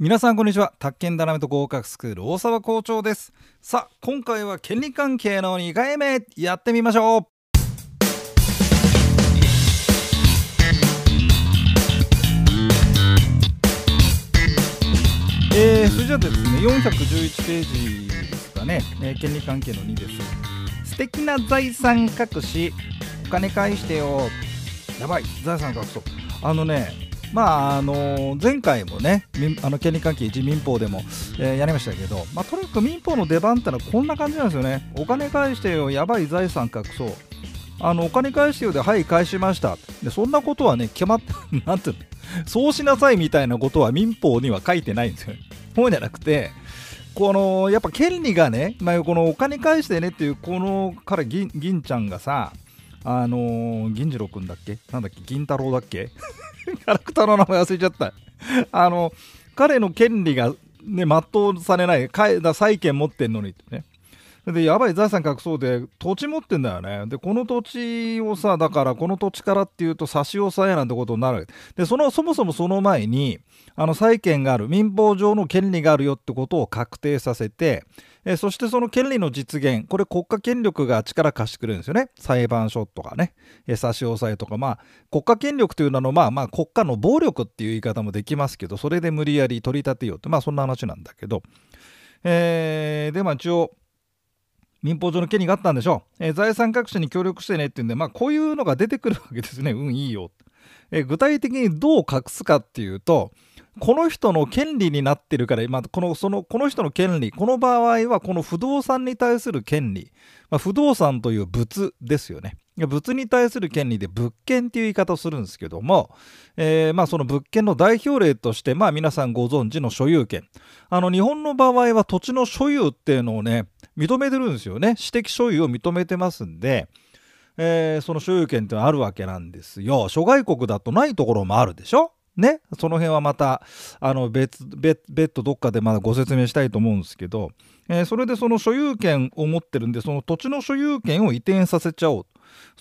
皆さんこんにちは。宅建ダナメと合格スクール大沢校長です。さあ今回は権利関係の2回目やってみましょう。えー、それじゃあですね411ページですかね、えー、権利関係の2です。素敵な財産隠しお金返してよ。やばい財産隠そう。あのねまああの前回もねあの権利関係自民法でも、えー、やりましたけど、まあ、とにかく民法の出番ってのはこんな感じなんですよね。お金返してよやばい財産隠そう。あのお金返してよではい返しました。でそんなことはね決まって なんていうの？そうしなさいみたいなことは民法には書いてないんですよそうじゃなくてこのやっぱ権利がね、まあ、このお金返してねっていうこのから銀ちゃんがさあのー、銀次郎くんだっけ？なんだっけ？銀太郎だっけ？ャラクターの名前忘れちゃった。あの、彼の権利がね、全うされない、だ債権持ってんのにってね。で、やばい財産隠そうで、土地持ってんだよね。で、この土地をさ、だからこの土地からっていうと差し押さえなんてことになる。で、その、そもそもその前に、あの、債権がある、民法上の権利があるよってことを確定させて、えそしてその権利の実現、これ国家権力が力貸してくれるんですよね。裁判所とかね、え差し押さえとか、まあ、国家権力というのは、まあまあ、国家の暴力っていう言い方もできますけど、それで無理やり取り立てようって、まあそんな話なんだけど、えー、で、まあ一応、民法上の権利があったんでしょう。えー、財産隠しに協力してねっていうんで、まあこういうのが出てくるわけですね。うん、いいよ。えー、具体的にどう隠すかっていうと、この人の権利になってるから、今このそのこの人の権利、この場合はこの不動産に対する権利、まあ、不動産という物ですよね。物に対する権利で物件っていう言い方をするんですけども、えー、まあその物件の代表例として、まあ皆さんご存知の所有権。あの日本の場合は土地の所有っていうのをね、認めてるんですよね。私的所有を認めてますんで、えー、その所有権ってのはあるわけなんですよ。諸外国だとないところもあるでしょね、その辺はまたあの別別別途どっかでまだご説明したいと思うんですけど、えー、それでその所有権を持ってるんでその土地の所有権を移転させちゃおう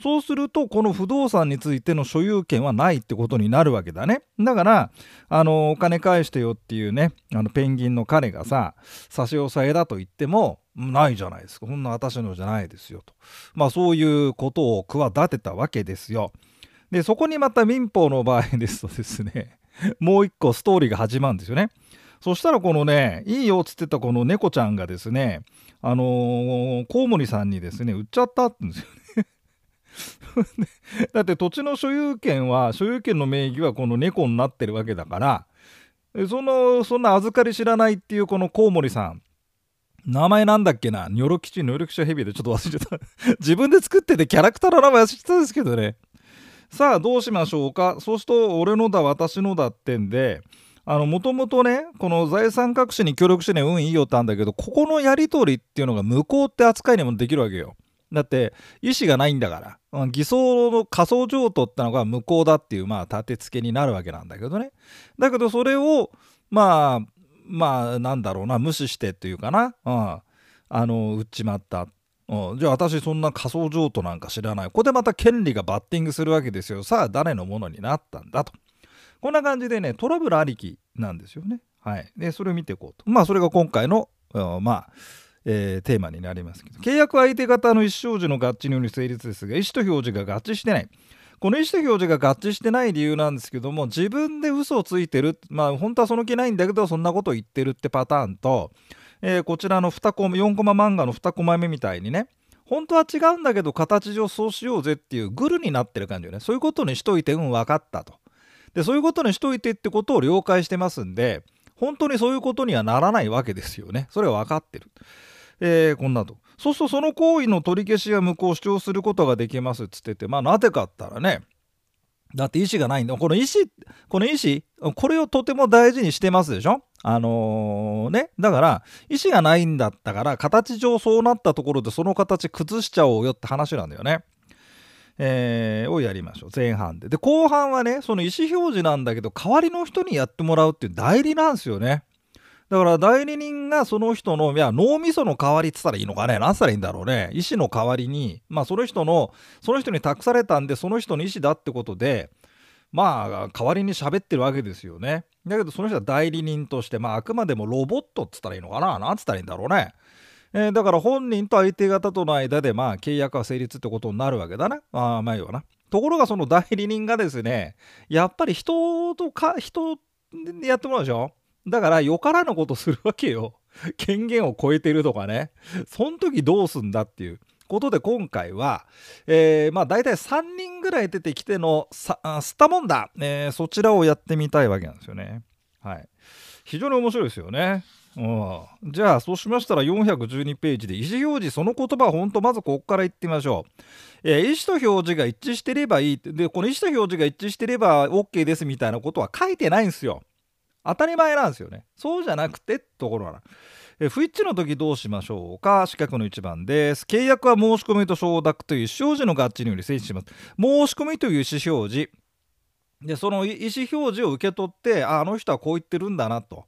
そうするとこの不動産についての所有権はないってことになるわけだね。だからあのお金返してよっていうねあのペンギンの彼がさ差し押さえだと言ってもないじゃないですか。こんな私のじゃないですよと。まあそういうことを企てたわけですよ。で、そこにまた民法の場合ですとですね、もう一個ストーリーが始まるんですよね。そしたらこのね、いいよっつってたこの猫ちゃんがですね、あのー、コウモリさんにですね、売っちゃったって言うんですよね。だって土地の所有権は、所有権の名義はこの猫になってるわけだから、その、そんな預かり知らないっていうこのコウモリさん、名前なんだっけな？ニョロ吉、ニョロ吉ヘビでちょっと忘れちゃった。自分で作っててキャラクターの名前忘れてたんですけどね。さあどうしましょうか？そうすると俺のだ私のだってんでもともとねこの財産隠しに協力してね運いいよってあんだけどここのやり取りっていうのが無効って扱いにもできるわけよ。だって意思がないんだから。うん偽装の仮想譲渡ってのが無効だっていうまあ立て付けになるわけなんだけどね。だけどそれをまあまあなんだろうな無視してっていうかな、うん、あの売っちまった。うん、じゃあ私そんな仮想譲渡なんか知らない。ここでまた権利がバッティングするわけですよ。さあ誰のものになったんだと。こんな感じでね、トラブルありきなんですよね。はい。で、それを見ていこうと。まあそれが今回の、まあ、えー、テーマになりますけど、契約相手方の意思表示の合致による成立ですが、意思と表示が合致してない。この意思と表示が合致してない理由なんですけども、自分で嘘をついてる。まあ本当はその気ないんだけど、そんなことを言ってるってパターンと、えー、こちらの2コマ4コマ漫画の2コマ目みたいにね本当は違うんだけど形上そうしようぜっていうグルになってる感じよね。そういうことにしといてうん分かったと。でそういうことにしといてってことを了解してますんで本当にそういうことにはならないわけですよね。それは分かってる。えー、こんなと。そうするとその行為の取り消しや無効を主張することができますっつっててまあなぜかったらねだって意思がないんだ。この意思この意思これをとても大事にしてますでしょ。あのー、ね、だから、意思がないんだったから、形上そうなったところでその形崩しちゃおうよって話なんだよね。えー、をやりましょう。前半で。で、後半はね、その意思表示なんだけど、代わりの人にやってもらうっていう代理なんですよね。だから代理人がその人の、いや、脳みその代わりって言ったらいいのかね何したらいいんだろうね。意思の代わりに、まあその人の、その人に託されたんで、その人の意思だってことで、まあ代わりに喋ってるわけですよね。だけどその人は代理人としてまああくまでもロボットっつったらいいのかななんつったらいいんだろうね。えー、だから本人と相手方との間でまあ契約は成立ってことになるわけだな。まあまあいいわな。ところがその代理人がですねやっぱり人とか人でやってもらうでしょ？だからよからぬことするわけよ。権限を超えてるとかね。そん時どうすんだっていう。ことで今回は、えー、まあ大体3人ぐらい出てきてのスタモンダ、えー、そちらをやってみたいわけなんですよね。はい。非常に面白いですよね。うん、じゃあそうしましたら412ページで意思表示その言葉ほんとまずここから言ってみましょう、えー、意思と表示が一致してればいいでこの意思と表示が一致してれば OK ですみたいなことは書いてないんですよ当たり前なんですよねそうじゃなくてところなえ不一致の時どうしましょうか？四角の1番です。契約は申し込みと承諾という意思表示の合致により成立します。申し込みという意思表示。でその意思表示を受け取ってああの人はこう言ってるんだなと、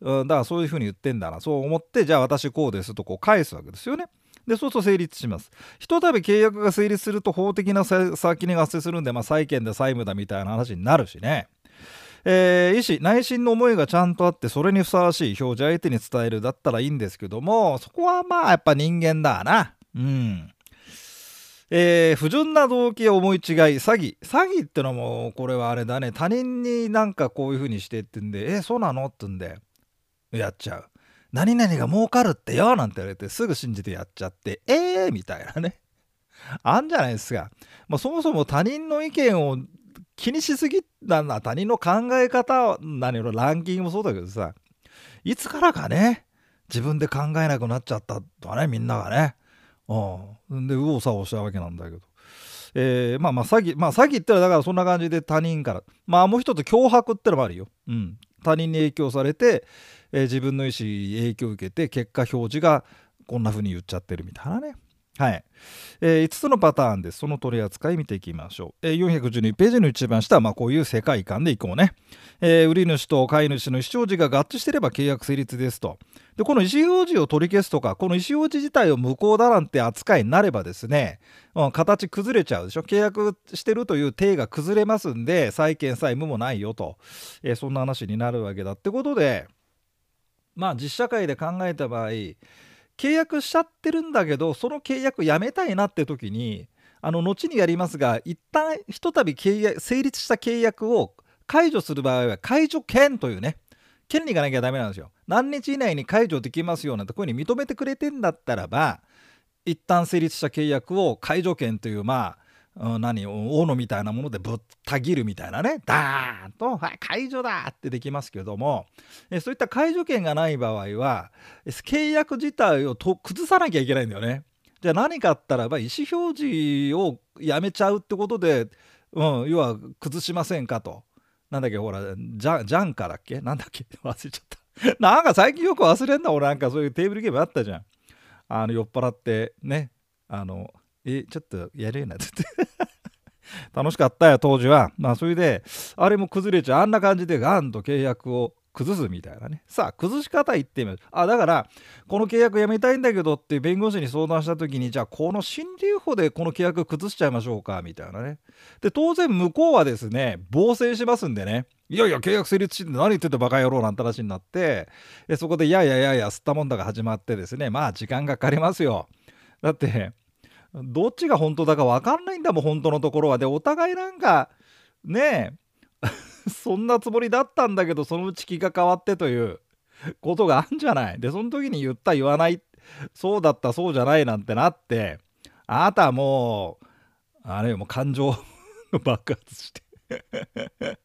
うん、だからそういうふうに言ってんだな。そう思ってじゃあ私こうですとこう返すわけですよね。でそうすると成立します。ひとたび契約が成立すると法的な先に発生するんで、まあ、債権で債務だみたいな話になるしね。えー、意思内心の思いがちゃんとあってそれにふさわしい表示相手に伝えるだったらいいんですけどもそこはまあやっぱ人間だな。うん。えー、不純な動機や思い違い詐欺。詐欺ってのもこれはあれだね。他人になんかこういう風にしてってんでえそうなの？ってんでやっちゃう。何々が儲かるってよ。なんて言われてすぐ信じてやっちゃってえーみたいなね。あんじゃないですか、まあ、そもそも他人の意見を気にしすぎな他人の考え方何のランキングもそうだけどさいつからかね自分で考えなくなっちゃったとはねみんながね。うん。で右往左往したわけなんだけど。えー、まあまあ詐欺まあ詐欺ってのはだからそんな感じで他人から。まあもう一つ脅迫ってのもあるよ、うん、他人に影響されて、えー、自分の意思影響を受けて結果表示がこんな風に言っちゃってるみたいなね。はい、えー、5つのパターンです。その取り扱い見ていきましょう、えー、412ページの一番下は、まあ、こういう世界観でいこうね、えー、売り主と買い主の意思表示が合致してれば契約成立ですと。でこの意思表示を取り消すとかこの意思表示自体を無効だなんて扱いになればですね、うん、形崩れちゃうでしょ。契約してるという体が崩れますんで債権債務もないよと、えそんな話になるわけだ。ってことでまあ実社会で考えた場合契約しちゃってるんだけどその契約やめたいなって時にあの後にやりますが一旦ひとたび成立した契約を解除する場合は解除権というね権利がなきゃダメなんですよ。何日以内に解除できますよなんてこういうふうに認めてくれてんだったらば一旦成立した契約を解除権というまあ、何斧みたいなものでぶった切るみたいなねダーンと、解除だってできますけどもえそういった解除権がない場合は契約自体をと崩さなきゃいけないんだよね。じゃあ何かあったらば意思表示をやめちゃうってことで、うん、要は崩しませんかと。なんだっけほらジャジャンカだっけ？なんだっけ？忘れちゃった。なんか最近よく忘れんだ俺なんかそういうテーブルゲームあったじゃん。あの酔っ払ってねあのえちょっとやるよな。っ て楽しかったよ当時は。まあそれであれも崩れちゃう。あんな感じでガンと契約を崩すみたいなね。さあ崩し方言ってみるあだからこの契約やめたいんだけどって弁護士に相談した時にじゃあこの心理法でこの契約崩しちゃいましょうかみたいなね。で当然向こうはですね防戦しますんでね。いやいや契約成立して何言っててバカ野郎なんて話になって。そこでいやいやいやいや吸ったもんだが始まってですねまあ時間がかかりますよ。だってどっちが本当だか分かんないんだもん本当のところは。でお互いなんかねえ そんなつもりだったんだけどそのうち気が変わってということがあるんじゃない。でその時に言った言わないそうだったそうじゃないなんてなってあなたはもうあれよもう感情爆発して。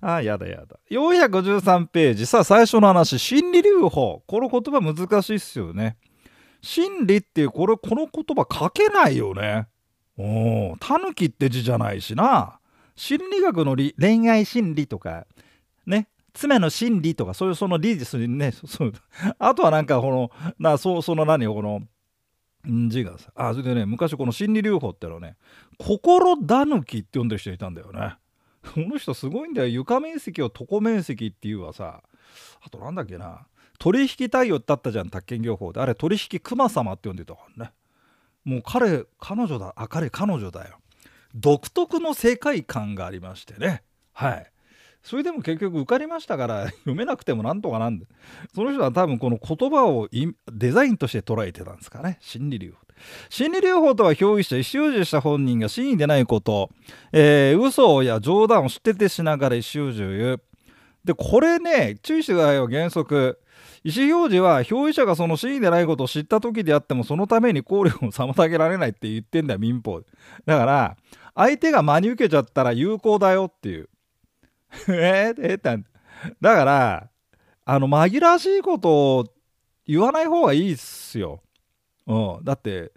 ああやだ。やだ453ページ。さあ最初の話心理留保この言葉難しいっすよね。真理っていうこれこの言葉書けないよね。おタヌキって字じゃないしな。心理学の恋愛心理とかね妻の心理とかそういうその理ですね そうあとはなんかこのなそその何この字がさあそれでね昔この心理療法ってのはね心だぬきって呼んでる人いたんだよね。この人すごいんだよ床面積を床面積っていうはさあとなんだっけな取引対応だったじゃん宅建業法で。あれ取引熊様って呼んでたからね。もう彼彼女だあ彼彼女だよ。独特の世界観がありましてね。はい。それでも結局受かりましたから 読めなくてもなんとかなんで。その人は多分この言葉をデザインとして捉えてたんですかね。心理療法心理療法とは表意者意思表示した本人が真意でないこと、えー、嘘や冗談を知っててしながら意思表示を言う。でこれね注意してくださいよ原則。意思表示は表意者がその真意でないことを知った時であってもそのために考慮を妨げられないって言ってんだよ民法だから相手が真に受けちゃったら有効だよっていう。えー、えー、ってだからあの紛らわしいことを言わない方がいいっすよ。うん、だって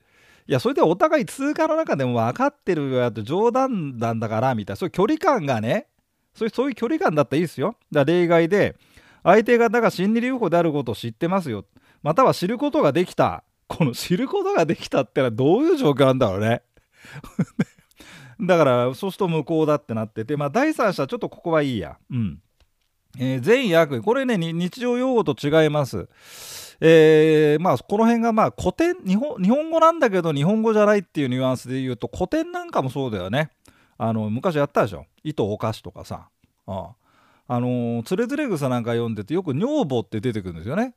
いやそれでお互い通過の中でも分かってるよって冗談なんだからみたいな。そういう距離感がね。そういう距離感だったらいいですよ。だ例外で相手方が心理留保であることを知ってますよまたは知ることができたこの知ることができたってのはどういう状況なんだろうね。だからそうすると無効だってなっててまあ第三者ちょっとここはいいや。うんえー、善意悪意これね日常用語と違います。えー、まあこの辺がまあ古典日本日本語なんだけど日本語じゃないっていうニュアンスで言うと古典なんかもそうだよね。あの昔やったでしょ糸お菓子とかさ。ああのー、つれづれ草なんか読んでてよく女房って出てくるんですよね。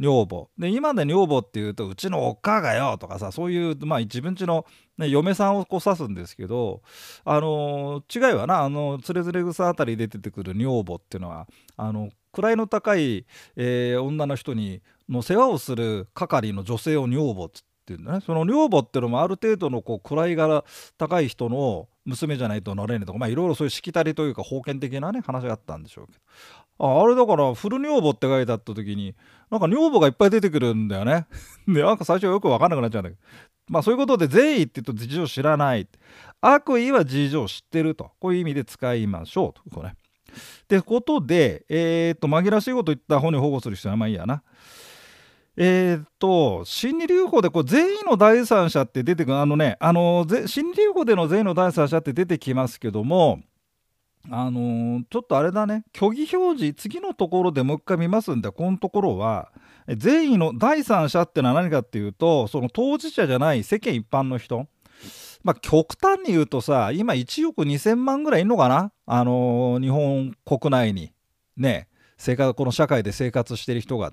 女房。で今で女房っていうとうちのおっかがよとかさそういう、まあ、自分ちの、ね、嫁さんをこう指すんですけどあの違いはな。あのつれづれ草あたりで出てくる女房っていうのはあの位の高い、えー、女の人にの世話をする係の女性を女房っつってんだね。その女房っていうのもある程度のこう位が高い人の娘じゃないとなれねえとかまあいろいろそういうしきたりというか封建的なね話があったんでしょうけど。ああれだからフル女房って書いてあった時になんか女房がいっぱい出てくるんだよね。でなんか最初よく分かんなくなっちゃうんだけど。まあそういうことで善意って言うと事情知らない。悪意は事情知ってると。こういう意味で使いましょうと。これ、ね。ってことでえー、っと紛らわしいこと言った方に保護する必要はまいいやな。えー、っと心理留保でこう善意の第三者って出てくるあのねあの心理留保での善意の第三者って出てきますけどもあのー、ちょっとあれだね虚偽表示次のところでもう一回見ますんでこのところは善意の第三者ってのは何かっていうとその当事者じゃない世間一般の人まあ極端に言うとさ今1億2000万ぐらいいるのかなあのー、日本国内にね生活この社会で生活してる人が。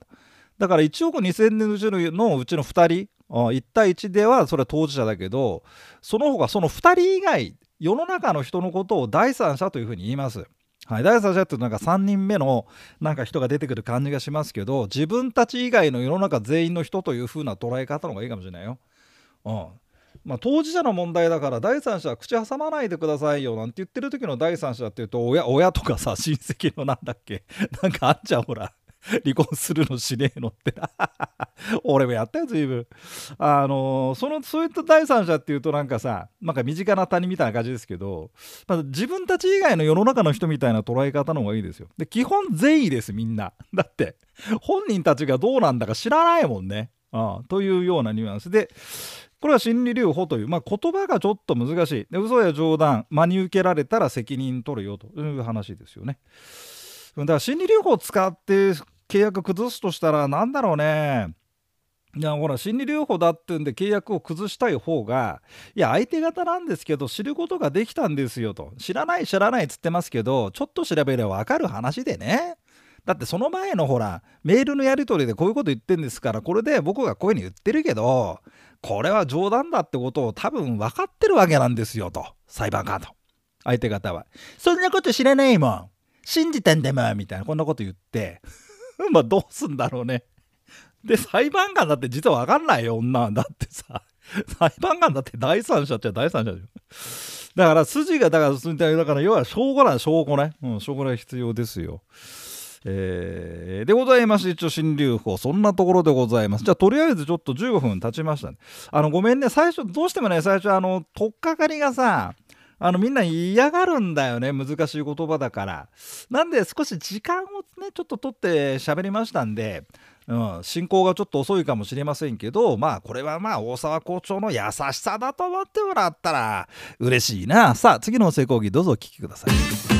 だから1億2000人のうちのうちの2人1対1ではそれは当事者だけどその他その2人以外世の中の人のことを第三者というふうに言います。はい、第三者っていうなんか3人目のなんか人が出てくる感じがしますけど自分たち以外の世の中全員の人というふうな捉え方の方がいいかもしれないよ。うんまあ、当事者の問題だから第三者は口挟まないでくださいよなんて言ってる時の第三者っていうと親親とかさ親戚のなんだっけ？なんかあんじゃんほら 離婚するのしねえのって。俺もやったよ随分。あのそのそういった第三者っていうとなんかさなんか身近な他人みたいな感じですけど、まあ、自分たち以外の世の中の人みたいな捉え方の方がいいですよ。で基本善意ですみんな。だって本人たちがどうなんだか知らないもんね。ああというようなニュアンス。でこれは心理留保という、まあ、言葉がちょっと難しい。で嘘や冗談真に受けられたら責任取るよという話ですよね。だから心理療法を使って契約崩すとしたら何だろうね。いやほら心理療法だってんで契約を崩したい方がいや相手方なんですけど知ることができたんですよと。知らない知らないっつってますけどちょっと調べれば分かる話でね。だってその前のほらメールのやり取りでこういうこと言ってんですからこれで僕がこういうふうに言ってるけどこれは冗談だってことを多分分かってるわけなんですよと。裁判官と。相手方はそんなこと知らないもん。信じたんだもんみたいなこんなこと言って。まあどうすんだろうね。で、裁判官だって実は分かんないよ、女だってさ。裁判官だって第三者っちゃ第三者でしょ。だから筋が、だから、だから要は証拠なん証拠ね。うん、証拠が必要ですよ。えー、でございまして、一応新流法、そんなところでございます。じゃあ、とりあえずちょっと15分経ちましたね。あの、ごめんね、最初、どうしてもね、最初、あの、とっかかりがさ、あのみんな嫌がるんだよね難しい言葉だからなんで少し時間をねちょっと取って喋りましたんでうん、進行がちょっと遅いかもしれませんけどまあこれはまあ大沢校長の優しさだと思ってもらったら嬉しいなさあ次の成功儀どうぞお聞きください。